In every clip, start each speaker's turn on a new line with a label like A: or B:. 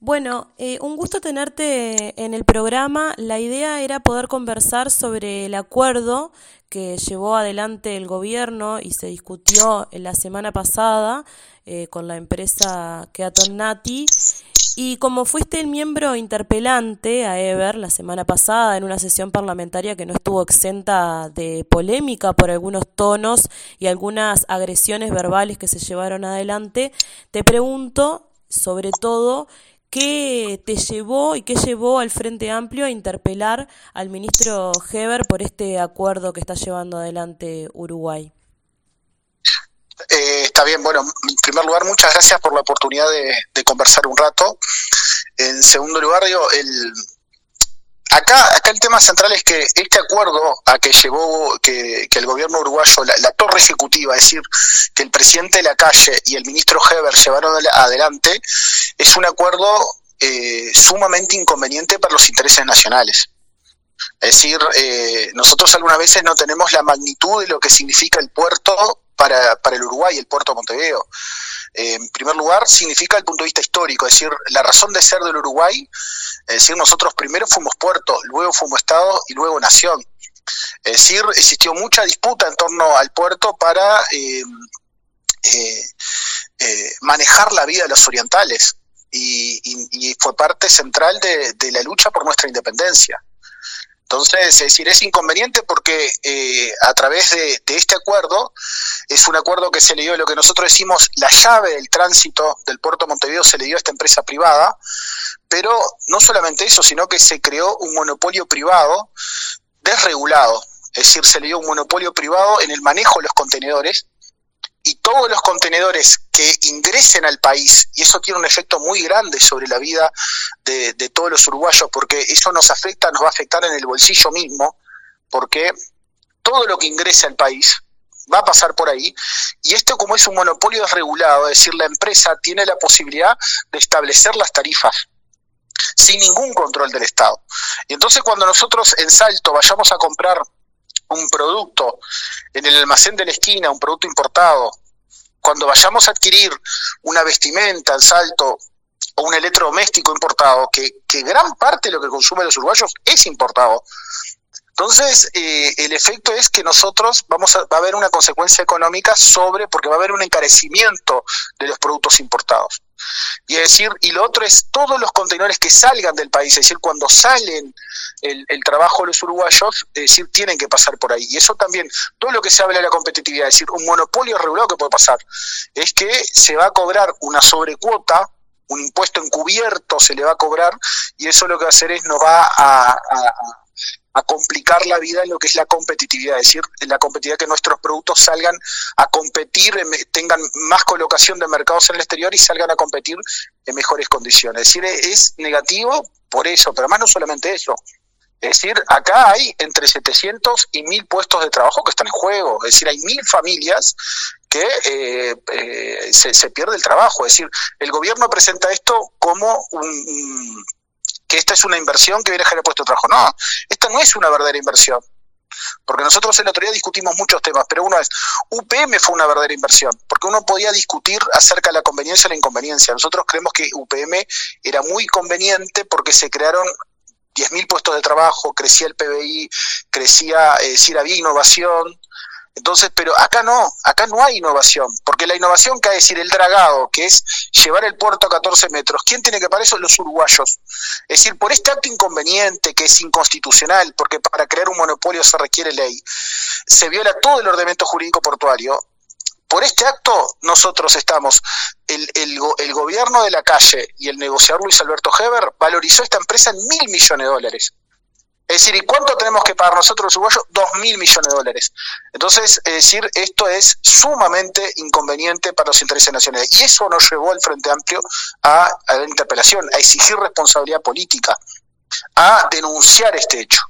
A: Bueno, eh, un gusto tenerte en el programa. La idea era poder conversar sobre el acuerdo que llevó adelante el gobierno y se discutió la semana pasada eh, con la empresa Keaton Nati. Y como fuiste el miembro interpelante a Ever la semana pasada en una sesión parlamentaria que no estuvo exenta de polémica por algunos tonos y algunas agresiones verbales que se llevaron adelante, te pregunto sobre todo ¿Qué te llevó y qué llevó al Frente Amplio a interpelar al ministro Heber por este acuerdo que está llevando adelante Uruguay?
B: Eh, está bien, bueno, en primer lugar, muchas gracias por la oportunidad de, conversar un rato. En segundo lugar, digo, el, acá, acá el tema central es que este acuerdo a que llevó que, el gobierno uruguayo, la, torre ejecutiva, es decir, que el presidente de la calle y el ministro Heber llevaron adelante, es un acuerdo eh, sumamente inconveniente para los intereses nacionales. Es decir, eh, nosotros algunas veces no tenemos la magnitud de lo que significa el puerto para, para el Uruguay, el puerto de Montevideo. Eh, en primer lugar, significa el punto de vista histórico, es decir, la razón de ser del Uruguay, es decir, nosotros primero fuimos puerto, luego fuimos Estado y luego nación. Es decir, existió mucha disputa en torno al puerto para eh, eh, manejar la vida de los orientales y, fue parte central de la lucha por nuestra independencia. Entonces, es decir, es inconveniente porque eh, a través de, este acuerdo, es un acuerdo que se le dio lo que nosotros decimos la llave del tránsito del puerto de Montevideo se le dio a esta empresa privada, pero no solamente eso, sino que se creó un monopolio privado desregulado, es decir, se le dio un monopolio privado en el manejo de los contenedores y todos los contenedores que ingresen al país, y eso tiene un efecto muy grande sobre la vida de, todos los uruguayos, porque eso nos afecta, nos va a afectar en el bolsillo mismo, porque todo lo que ingrese al país va a pasar por ahí, y esto como es un monopolio desregulado, es decir, la empresa tiene la posibilidad de establecer las tarifas sin ningún control del Estado. Y entonces cuando nosotros en Salto vayamos a comprar un producto en el almacén de la esquina, un producto importado, cuando vayamos a adquirir una vestimenta en salto o un electrodoméstico importado, que, gran parte de lo que consumen los uruguayos es importado. Entonces, eh, el efecto es que nosotros vamos a, va a haber una consecuencia económica sobre, porque va a haber un encarecimiento de los productos importados. Y es decir, y lo otro es todos los contenedores que salgan del país, es decir, cuando salen el, trabajo de los uruguayos, es decir, tienen que pasar por ahí. Y eso también, todo lo que se habla de la competitividad, es decir, un monopolio regulado que puede pasar, es que se va a cobrar una sobrecuota, un impuesto encubierto se le va a cobrar, y eso lo que va a hacer es nos va a a complicar la vida en lo que es la competitividad, es decir, en la competitividad que nuestros productos salgan a competir, tengan más colocación de mercados en el exterior y salgan a competir en mejores condiciones. Es decir, es negativo por eso, pero además no solamente eso. Es decir, acá hay entre 700 y 1000 puestos de trabajo que están en juego. Es decir, hay mil familias que eh, eh, se, se, pierde el trabajo. Es decir, el gobierno presenta esto como un esta es una inversión que viene a generar puesto de trabajo. No, esta no es una verdadera inversión. Porque nosotros el otro día discutimos muchos temas, pero uno es, UPM fue una verdadera inversión, porque uno podía discutir acerca de la conveniencia y la inconveniencia. Nosotros creemos que UPM era muy conveniente porque se crearon 10.000 puestos de trabajo, crecía el PBI, crecía, eh, había innovación, entonces, pero acá no, acá no hay innovación, porque la innovación hay decir el dragado, que es llevar el puerto a 14 metros, ¿quién tiene que pagar eso? Los uruguayos. Es decir, por este acto inconveniente que es inconstitucional, porque para crear un monopolio se requiere ley, se viola todo el ordenamiento jurídico portuario. Por este acto nosotros estamos, el, el, el gobierno de la calle y el negociador Luis Alberto Heber valorizó esta empresa en mil millones de dólares. Es decir, ¿y cuánto tenemos que pagar nosotros los uruguayos? Dos mil millones de dólares. Entonces, es decir, esto es sumamente inconveniente para los intereses nacionales. Y eso nos llevó al Frente Amplio a, la interpelación, a exigir responsabilidad política, a denunciar este hecho,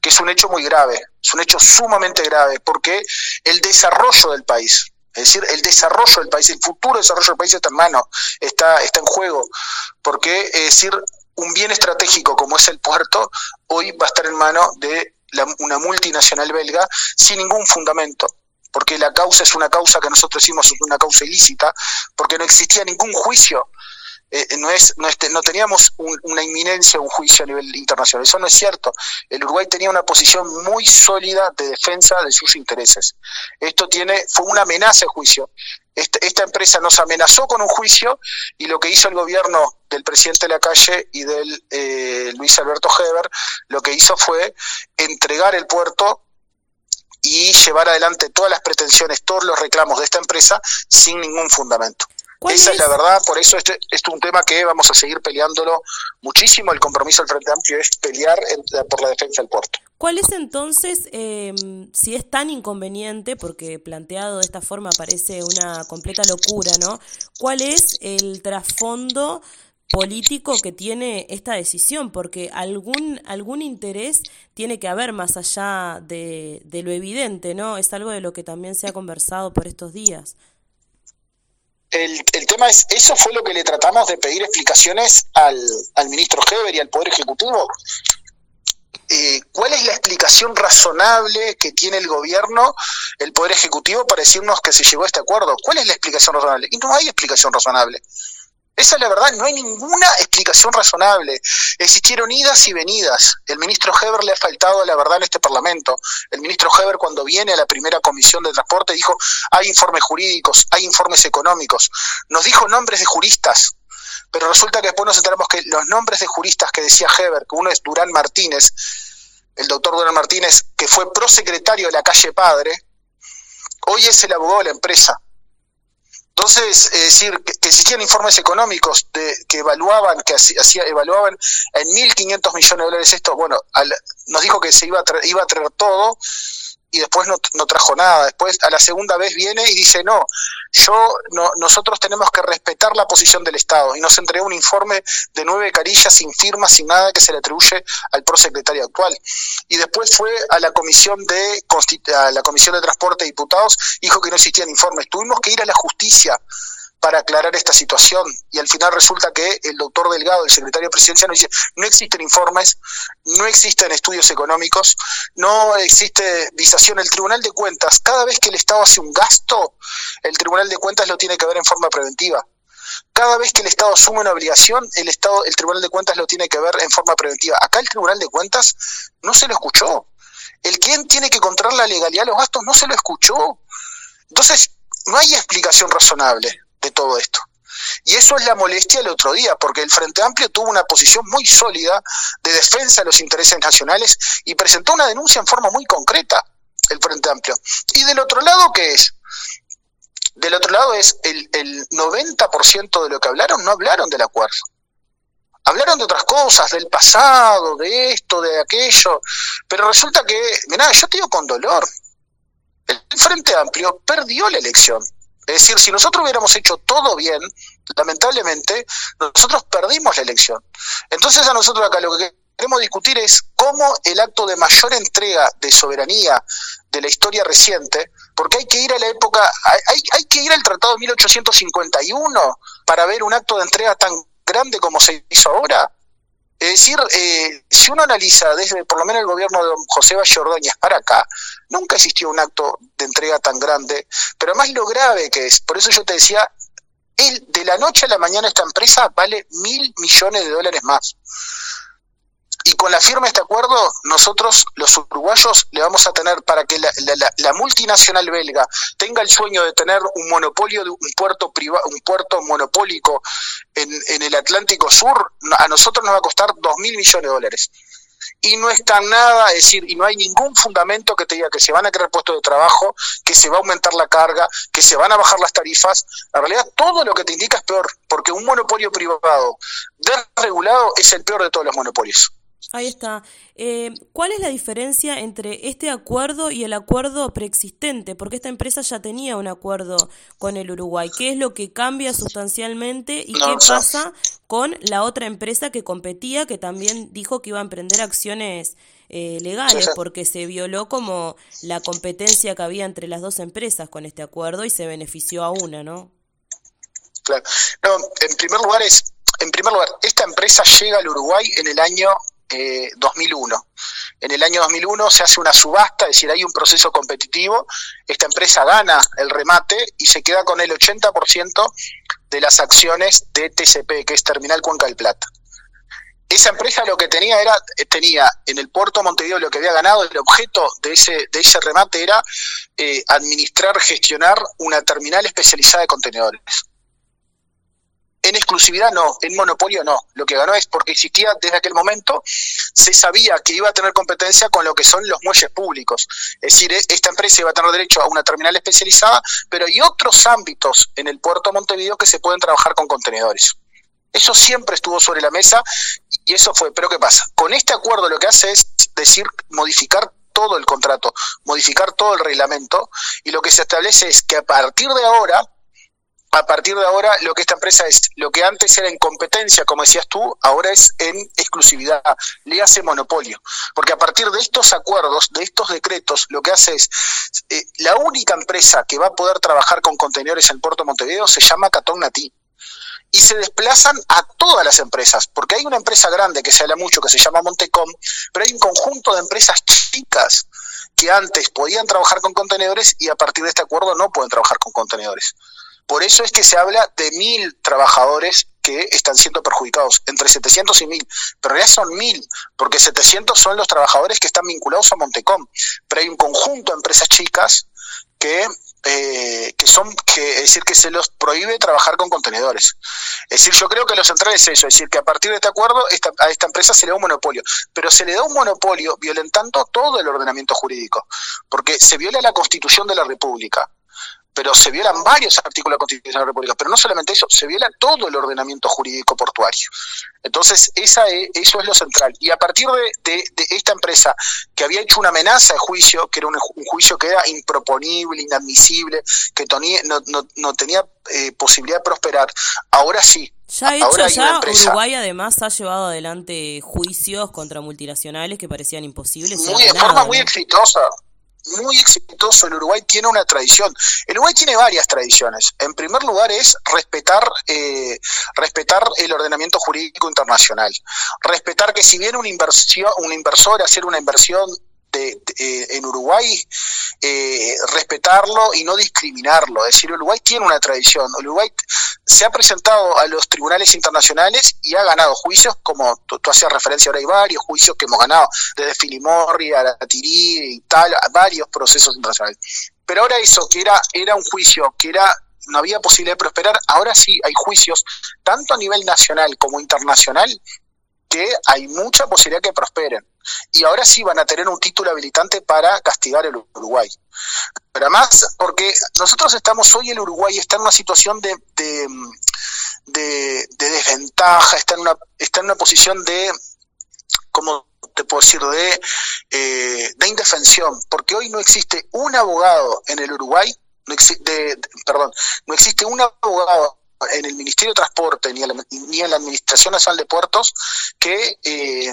B: que es un hecho muy grave, es un hecho sumamente grave, porque el desarrollo del país, es decir, el desarrollo del país, el futuro desarrollo del país está en mano, está, está en juego, porque, es decir, un bien estratégico como es el puerto, hoy va a estar en manos de una multinacional belga sin ningún fundamento porque la causa es una causa que nosotros hicimos una causa ilícita, porque no existía ningún juicio eh, no, es, no, no teníamos una inminencia, un juicio a nivel internacional. Eso no es cierto. El Uruguay tenía una posición muy sólida de defensa de sus intereses. Esto tiene, fue una amenaza de juicio. Este, esta empresa nos amenazó con un juicio y lo que hizo el gobierno del presidente de la calle y del eh, Luis Alberto Heber, lo que hizo fue entregar el puerto y llevar adelante todas las pretensiones, todos los reclamos de esta empresa sin ningún fundamento. Esa es? la verdad, por eso este, este, es un tema que vamos a seguir peleándolo muchísimo. El compromiso del Frente Amplio es pelear por la defensa del puerto.
A: ¿Cuál es entonces, em, si es tan inconveniente, porque planteado de esta forma parece una completa locura, ¿no? ¿Cuál es el trasfondo político que tiene esta decisión? Porque algún, algún interés tiene que haber más allá de, de lo evidente, ¿no? Es algo de lo que también se ha conversado por estos días.
B: El, el, tema es, eso fue lo que le tratamos de pedir explicaciones al, al ministro Heber y al Poder Ejecutivo. Eh, ¿Cuál es la explicación razonable que tiene el gobierno, el Poder Ejecutivo, para decirnos que se llegó a este acuerdo? ¿Cuál es la explicación razonable? Y no hay explicación razonable. Esa es la verdad, no hay ninguna explicación razonable. Existieron idas y venidas. El ministro Heber le ha faltado la verdad en este Parlamento. El ministro Heber cuando viene a la primera comisión de transporte dijo, hay informes jurídicos, hay informes económicos. Nos dijo nombres de juristas, pero resulta que después nos enteramos que los nombres de juristas que decía Heber, que uno es Durán Martínez, el doctor Durán Martínez, que fue prosecretario de la calle Padre, hoy es el abogado de la empresa. Entonces, es decir, que, existían informes económicos de, que evaluaban, que hacía, evaluaban en 1.500 millones de dólares esto. Bueno, nos dijo que se iba a, traer, iba a traer todo y después no, no, trajo nada. Después a la segunda vez viene y dice, no, yo no, nosotros tenemos que respetar la posición del Estado. Y nos entregó un informe de nueve carillas sin firma, sin nada que se le atribuye al prosecretario actual. Y después fue a la comisión de a la comisión de transporte de diputados, dijo que no existían informes. Tuvimos que ir a la justicia para aclarar esta situación. Y al final resulta que el doctor Delgado, el secretario de presidencia, nos dice, no existen informes, no existen estudios económicos, no existe visación. El Tribunal de Cuentas, cada vez que el Estado hace un gasto, el Tribunal de Cuentas lo tiene que ver en forma preventiva. Cada vez que el Estado asume una obligación, el Estado, el Tribunal de Cuentas lo tiene que ver en forma preventiva. Acá el Tribunal de Cuentas no se lo escuchó. El quien tiene que controlar la legalidad de los gastos no se lo escuchó. Entonces, no hay explicación razonable de todo esto. Y eso es la molestia del otro día, porque el Frente Amplio tuvo una posición muy sólida de defensa de los intereses nacionales y presentó una denuncia en forma muy concreta, el Frente Amplio. Y del otro lado, ¿qué es? Del otro lado es el, el 90% de lo que hablaron, no hablaron del acuerdo. Hablaron de otras cosas, del pasado, de esto, de aquello, pero resulta que, mira, yo te digo con dolor, el Frente Amplio perdió la elección es decir, si nosotros hubiéramos hecho todo bien, lamentablemente, nosotros perdimos la elección. Entonces a nosotros acá lo que queremos discutir es cómo el acto de mayor entrega de soberanía de la historia reciente, porque hay que ir a la época, hay, hay que ir al Tratado de 1851 para ver un acto de entrega tan grande como se hizo ahora. Es decir, eh, si uno analiza desde por lo menos el gobierno de José Valle Ordóñez para acá, nunca existió un acto de entrega tan grande, pero además lo grave que es, por eso yo te decía, de la noche a la mañana esta empresa vale mil millones de dólares más. Y con la firma de este acuerdo, nosotros, los uruguayos, le vamos a tener para que la, multinacional belga tenga el sueño de tener un monopolio de un puerto privado, un puerto monopólico en, en el Atlántico Sur, a nosotros nos va a costar dos mil millones de dólares y no está nada, es decir, y no hay ningún fundamento que te diga que se van a crear puestos de trabajo, que se va a aumentar la carga, que se van a bajar las tarifas. En realidad, todo lo que te indica es peor, porque un monopolio privado desregulado es el peor de todos los monopolios.
A: Ahí está. Eh, ¿Cuál es la diferencia entre este acuerdo y el acuerdo preexistente? Porque esta empresa ya tenía un acuerdo con el Uruguay. ¿Qué es lo que cambia sustancialmente y qué pasa con la otra empresa que competía, que también dijo que iba a emprender acciones eh, legales, porque se violó como la competencia que había entre las dos empresas con este acuerdo y se benefició a una, ¿no?
B: Claro. No, en primer lugar es, en primer lugar, esta empresa llega al Uruguay en el año 2001. Eh, en el año 2001 se hace una subasta, es decir, hay un proceso competitivo, esta empresa gana el remate y se queda con el 80% de las acciones de TCP, que es Terminal Cuenca del Plata. Esa empresa lo que tenía era, tenía en el puerto de Montevideo lo que había ganado, el objeto de ese, de ese remate era eh, administrar, gestionar una terminal especializada de contenedores. En exclusividad no, en monopolio no. Lo que ganó es porque existía desde aquel momento, se sabía que iba a tener competencia con lo que son los muelles públicos. Es decir, e, esta empresa iba a tener derecho a una terminal especializada, pero hay otros ámbitos en el puerto de Montevideo que se pueden trabajar con contenedores. Eso siempre estuvo sobre la mesa y eso fue. Pero ¿qué pasa? Con este acuerdo lo que hace es decir, modificar todo el contrato, modificar todo el reglamento y lo que se establece es que a partir de ahora a partir de ahora lo que esta empresa es, lo que antes era en competencia, como decías tú, ahora es en exclusividad, le hace monopolio. Porque a partir de estos acuerdos, de estos decretos, lo que hace es, eh, la única empresa que va a poder trabajar con contenedores en Puerto Montevideo se llama Catón Natí. Y se desplazan a todas las empresas, porque hay una empresa grande que se habla mucho, que se llama Montecom, pero hay un conjunto de empresas chicas que antes podían trabajar con contenedores y a partir de este acuerdo no pueden trabajar con contenedores. Por eso es que se habla de mil trabajadores que están siendo perjudicados, entre 700 y mil, pero ya son mil, porque 700 son los trabajadores que están vinculados a Montecom, pero hay un conjunto de empresas chicas que eh, que son, que, es decir, que se los prohíbe trabajar con contenedores. Es decir, yo creo que lo central es eso, es decir, que a partir de este acuerdo a esta empresa se le da un monopolio, pero se le da un monopolio violentando todo el ordenamiento jurídico, porque se viola la Constitución de la República, pero se violan varios artículos de la Constitución de la República, pero no solamente eso, se viola todo el ordenamiento jurídico portuario. Entonces, esa es, eso es lo central. Y a partir de, esta empresa que había hecho una amenaza de juicio, que era un, juicio que era improponible, inadmisible, que no, tenía eh, posibilidad de prosperar, ahora sí,
A: ya hecho, ya Uruguay además ha llevado adelante juicios contra multinacionales que parecían imposibles.
B: Muy, de forma muy exitosa muy exitoso. El Uruguay tiene una tradición. El Uruguay tiene varias tradiciones. En primer lugar es respetar, eh, respetar el ordenamiento jurídico internacional. Respetar que si viene una inversión, un inversor a hacer una inversión en Uruguay eh, respetarlo y no discriminarlo. Es decir, Uruguay tiene una tradición. Uruguay se ha presentado a los tribunales internacionales y ha ganado juicios, como tú, hacías referencia ahora, hay varios juicios que hemos ganado, desde Filimorri a la Tirí y tal, varios procesos internacionales. Pero ahora eso, que era, era un juicio, que era no había posibilidad de prosperar, ahora sí hay juicios, tanto a nivel nacional como internacional, que hay mucha posibilidad que prosperen. Y ahora sí van a tener un título habilitante para castigar el Uruguay. Pero además, porque nosotros estamos hoy, el Uruguay está en una situación de, de, desventaja, está en, una, está en una posición de, como te puedo decir, de, eh, de indefensión, porque hoy no existe un abogado en el Uruguay, no perdón, no existe un abogado en el Ministerio de Transporte ni, ni en la Administración Nacional de Puertos que, eh,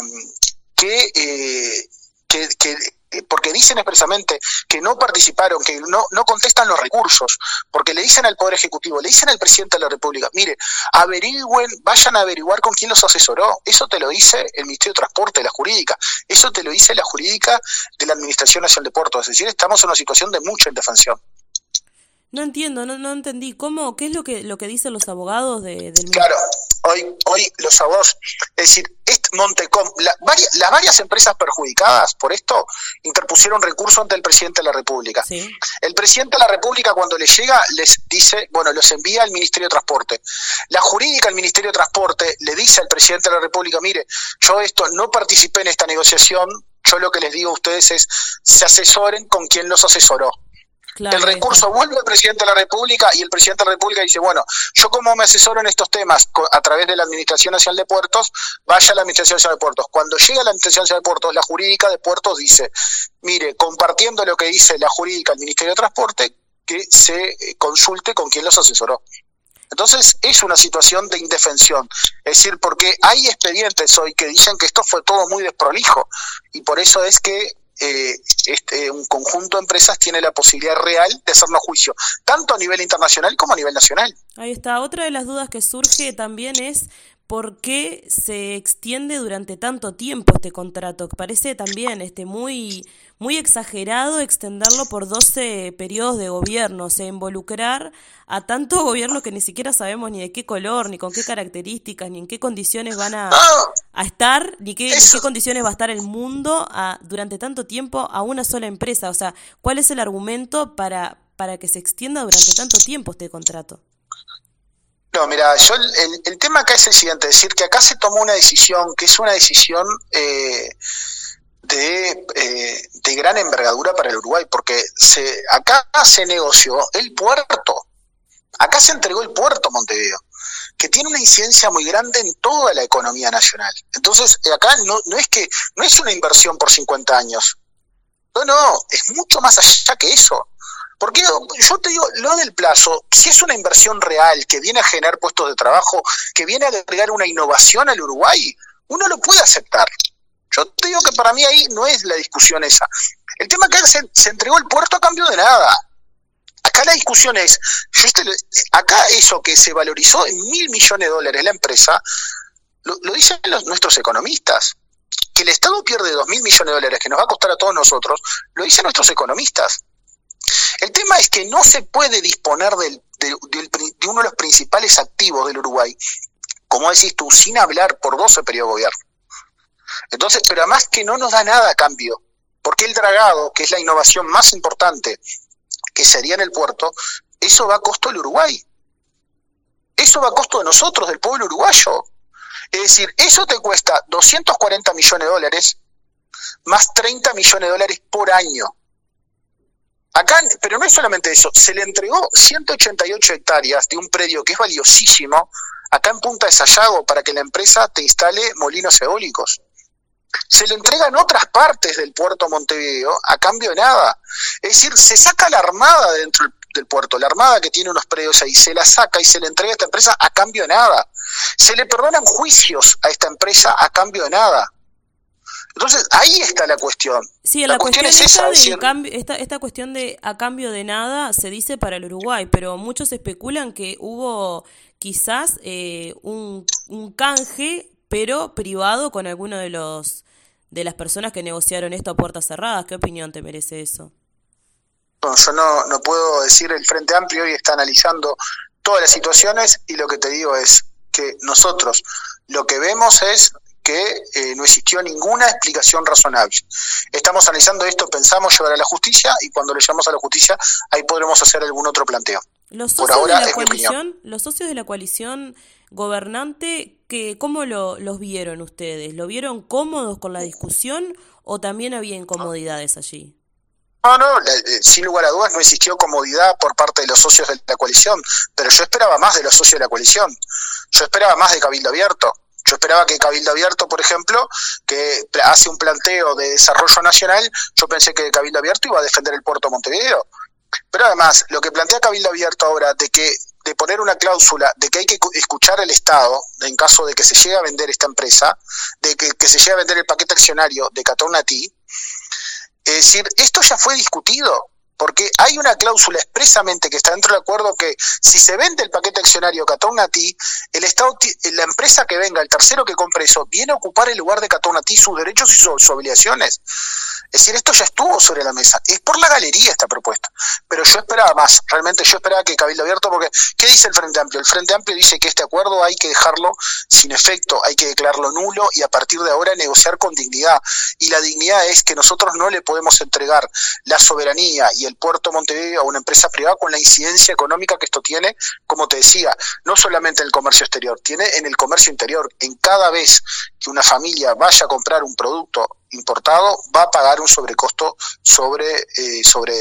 B: eh, que, que, porque dicen expresamente que no participaron, que no, no contestan los recursos, porque le dicen al Poder Ejecutivo, le dicen al Presidente de la República, mire, averigüen, vayan a averiguar con quién los asesoró. Eso te lo dice el Ministerio de Transporte, la jurídica. Eso te lo dice la jurídica de la Administración Nacional de Puertos. Es decir, estamos en una situación de mucha indefensión.
A: No entiendo, no, no entendí. ¿Cómo, ¿Qué es lo que, lo que dicen los abogados de, del
B: Claro, hoy, hoy los abogados, es decir, Montecom, varias, las varias empresas perjudicadas por esto interpusieron recurso ante el presidente de la República. El presidente de la República cuando le llega les dice, bueno, los envía al Ministerio de Transporte. La jurídica del Ministerio de Transporte le dice al presidente de la República, mire, yo esto no participé en esta negociación, yo lo que les digo a ustedes es, se asesoren con quien los asesoró el recurso vuelve al presidente de la República y el presidente de la República dice, bueno, yo como me asesoro en estos temas a través de la Administración Nacional de Puertos, vaya a la Administración Nacional de Puertos. Cuando llega a la Administración Nacional de Puertos, la jurídica de Puertos dice, mire, compartiendo lo que dice la jurídica del Ministerio de Transporte, que se eh, consulte con quien los asesoró. Entonces es una situación de indefensión, es decir, porque hay expedientes hoy que dicen que esto fue todo muy desprolijo y por eso es que eh, este, un conjunto de empresas tiene la posibilidad real de hacernos juicio, tanto a nivel internacional como a nivel nacional.
A: Ahí está. Otra de las dudas que surge también es por qué se extiende durante tanto tiempo este contrato. Parece también este, muy, muy exagerado extenderlo por 12 periodos de gobierno, o sea, involucrar a tanto gobierno que ni siquiera sabemos ni de qué color, ni con qué características, ni en qué condiciones van a, a estar, ni qué, qué condiciones va a estar el mundo a, durante tanto tiempo a una sola empresa. O sea, ¿cuál es el argumento para, para que se extienda durante tanto tiempo este contrato?
B: No, mira, yo el, tema acá es el siguiente, es decir, que acá se tomó una decisión que es una decisión eh, de, eh, de, gran envergadura para el Uruguay, porque se, acá se negoció el puerto, acá se entregó el puerto Montevideo, que tiene una incidencia muy grande en toda la economía nacional. Entonces, acá no, no es que no es una inversión por 50 años, no, no, es mucho más allá que eso. Porque yo te digo, lo del plazo, si es una inversión real que viene a generar puestos de trabajo, que viene a agregar una innovación al Uruguay, uno lo puede aceptar. Yo te digo que para mí ahí no es la discusión esa. El tema que se, se entregó el puerto a cambio de nada. Acá la discusión es, yo acá eso que se valorizó en mil millones de dólares la empresa, lo, dicen los, nuestros economistas. Que el Estado pierde dos mil millones de dólares, que nos va a costar a todos nosotros, lo dicen nuestros economistas. El tema es que no se puede disponer de, uno de los principales activos del Uruguay, como decís tú, sin hablar por 12 periodos de gobierno. Entonces, pero además que no nos da nada a cambio, porque el dragado, que es la innovación más importante que sería en el puerto, eso va a costo del Uruguay. Eso va a costo de nosotros, del pueblo uruguayo. Es decir, eso te cuesta 240 millones de dólares más 30 millones de dólares por año. Acá, pero no es solamente eso, se le entregó 188 hectáreas de un predio que es valiosísimo acá en Punta de Sayago para que la empresa te instale molinos eólicos. Se le entregan otras partes del puerto Montevideo a cambio de nada. Es decir, se saca la armada dentro del puerto, la armada que tiene unos predios ahí, se la saca y se le entrega a esta empresa a cambio de nada. Se le perdonan juicios a esta empresa a cambio de nada. Entonces, ahí está la cuestión.
A: Sí, la, cuestión, es esa. esta, esta cuestión de a cambio de nada se dice para el Uruguay, pero muchos especulan que hubo quizás eh, un, un canje, pero privado con alguno de los de las personas que negociaron esto a puertas cerradas. ¿Qué opinión te merece eso?
B: Yo no, no puedo decir, el Frente Amplio hoy está analizando todas las situaciones y lo que te digo es que nosotros lo que vemos es que eh, no existió ninguna explicación razonable. Estamos analizando esto, pensamos llevar a la justicia y cuando lo llevamos a la justicia ahí podremos hacer algún otro planteo.
A: Los socios ahora de la coalición, los socios de la coalición gobernante, que, ¿cómo lo, los vieron ustedes? ¿Lo vieron cómodos con la discusión o también había incomodidades allí?
B: No, no, eh, sin lugar a dudas no existió comodidad por parte de los socios de la coalición, pero yo esperaba más de los socios de la coalición. Yo esperaba más de Cabildo Abierto. Yo esperaba que Cabildo Abierto, por ejemplo, que hace un planteo de desarrollo nacional, yo pensé que Cabildo Abierto iba a defender el puerto Montevideo. Pero además, lo que plantea Cabildo Abierto ahora de que de poner una cláusula de que hay que escuchar al Estado en caso de que se llegue a vender esta empresa, de que, se llegue a vender el paquete accionario de Catonati, es decir, esto ya fue discutido porque hay una cláusula expresamente que está dentro del acuerdo que si se vende el paquete accionario Catonati, el Estado, la empresa que venga, el tercero que compre eso, viene a ocupar el lugar de Catonati, sus derechos y sus, obligaciones. Es decir, esto ya estuvo sobre la mesa. Es por la galería esta propuesta. Pero yo esperaba más. Realmente yo esperaba que Cabildo Abierto, porque ¿qué dice el Frente Amplio? El Frente Amplio dice que este acuerdo hay que dejarlo sin efecto, hay que declararlo nulo y a partir de ahora negociar con dignidad. Y la dignidad es que nosotros no le podemos entregar la soberanía y el puerto Montevideo a una empresa privada con la incidencia económica que esto tiene, como te decía, no solamente en el comercio exterior, tiene en el comercio interior. En cada vez que una familia vaya a comprar un producto importado, va a pagar un sobrecosto sobre, eh, sobre,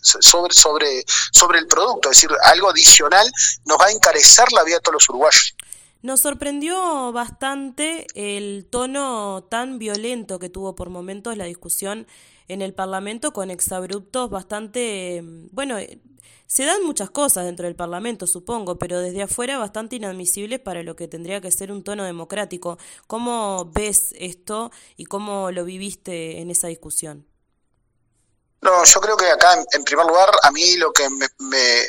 B: sobre, sobre, sobre el producto, es decir, algo adicional nos va a encarecer la vida de todos los uruguayos.
A: Nos sorprendió bastante el tono tan violento que tuvo por momentos la discusión en el Parlamento con exabruptos bastante, bueno, eh, se dan muchas cosas dentro del Parlamento, supongo, pero desde afuera bastante inadmisibles para lo que tendría que ser un tono democrático. ¿Cómo ves esto y cómo lo viviste en esa discusión?
B: No, yo creo que acá, en, primer lugar, a mí lo que me,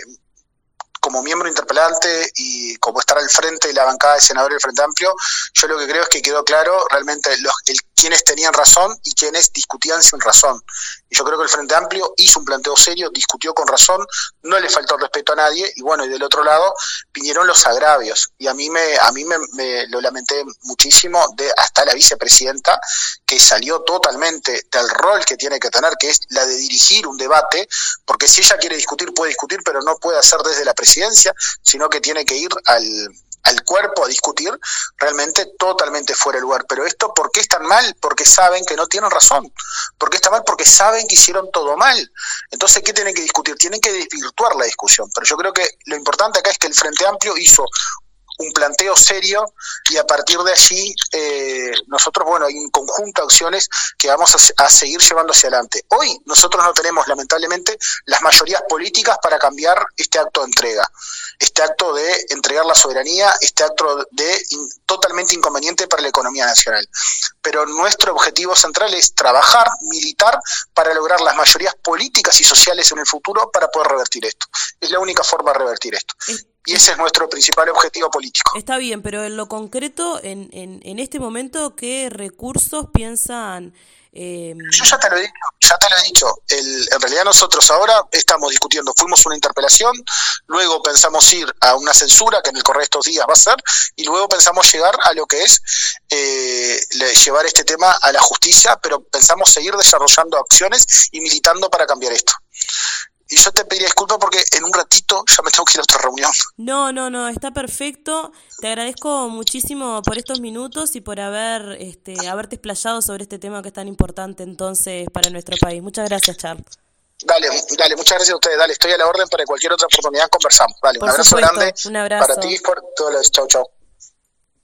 B: como miembro interpelante y como estar al frente de la bancada de senadores del Frente Amplio, yo lo que creo es que quedó claro realmente los, el, quienes tenían razón y quienes discutían sin razón. Y yo creo que el Frente Amplio hizo un planteo serio, discutió con razón, no le faltó respeto a nadie, y bueno, y del otro lado vinieron los agravios. Y a mí me, a mí me, me lo lamenté muchísimo de hasta la vicepresidenta, que salió totalmente del rol que tiene que tener, que es la de dirigir un debate, porque si ella quiere discutir, puede discutir, pero no puede hacer desde la presidencia, sino que tiene que ir al, al cuerpo a discutir, realmente totalmente fuera de lugar. Pero esto, ¿por qué están mal? Porque saben que no tienen razón. ¿Por qué está mal? Porque saben que hicieron todo mal. Entonces, ¿qué tienen que discutir? Tienen que desvirtuar la discusión. Pero yo creo que lo importante acá es que el Frente Amplio hizo un planteo serio y a partir de allí eh, nosotros, bueno, hay un conjunto de acciones que vamos a, seguir llevando hacia adelante. Hoy nosotros no tenemos lamentablemente las mayorías políticas para cambiar este acto de entrega, este acto de entregar la soberanía, este acto de totalmente inconveniente para la economía nacional. Pero nuestro objetivo central es trabajar, militar, para lograr las mayorías políticas y sociales en el futuro para poder revertir esto. Es la única forma de revertir esto. Y ese es nuestro principal objetivo político.
A: Está bien, pero en lo concreto, en, en, en este momento, ¿qué recursos piensan?
B: Eh... Yo ya te lo he dicho, ya te lo he dicho. El, en realidad nosotros ahora estamos discutiendo, fuimos una interpelación, luego pensamos ir a una censura que en el correo de estos días va a ser, y luego pensamos llegar a lo que es eh, llevar este tema a la justicia, pero pensamos seguir desarrollando acciones y militando para cambiar esto. Y yo te pediría disculpas porque en un ratito ya me tengo que ir a otra reunión.
A: No, no, no, está perfecto. Te agradezco muchísimo por estos minutos y por haber este, haberte explayado sobre este tema que es tan importante entonces para nuestro país. Muchas gracias, Charles.
B: Dale, dale, muchas gracias a ustedes. Dale, estoy a la orden para cualquier otra oportunidad conversamos. Dale, por un abrazo supuesto, grande
A: un abrazo.
B: para ti y por todos los. Chau, chau.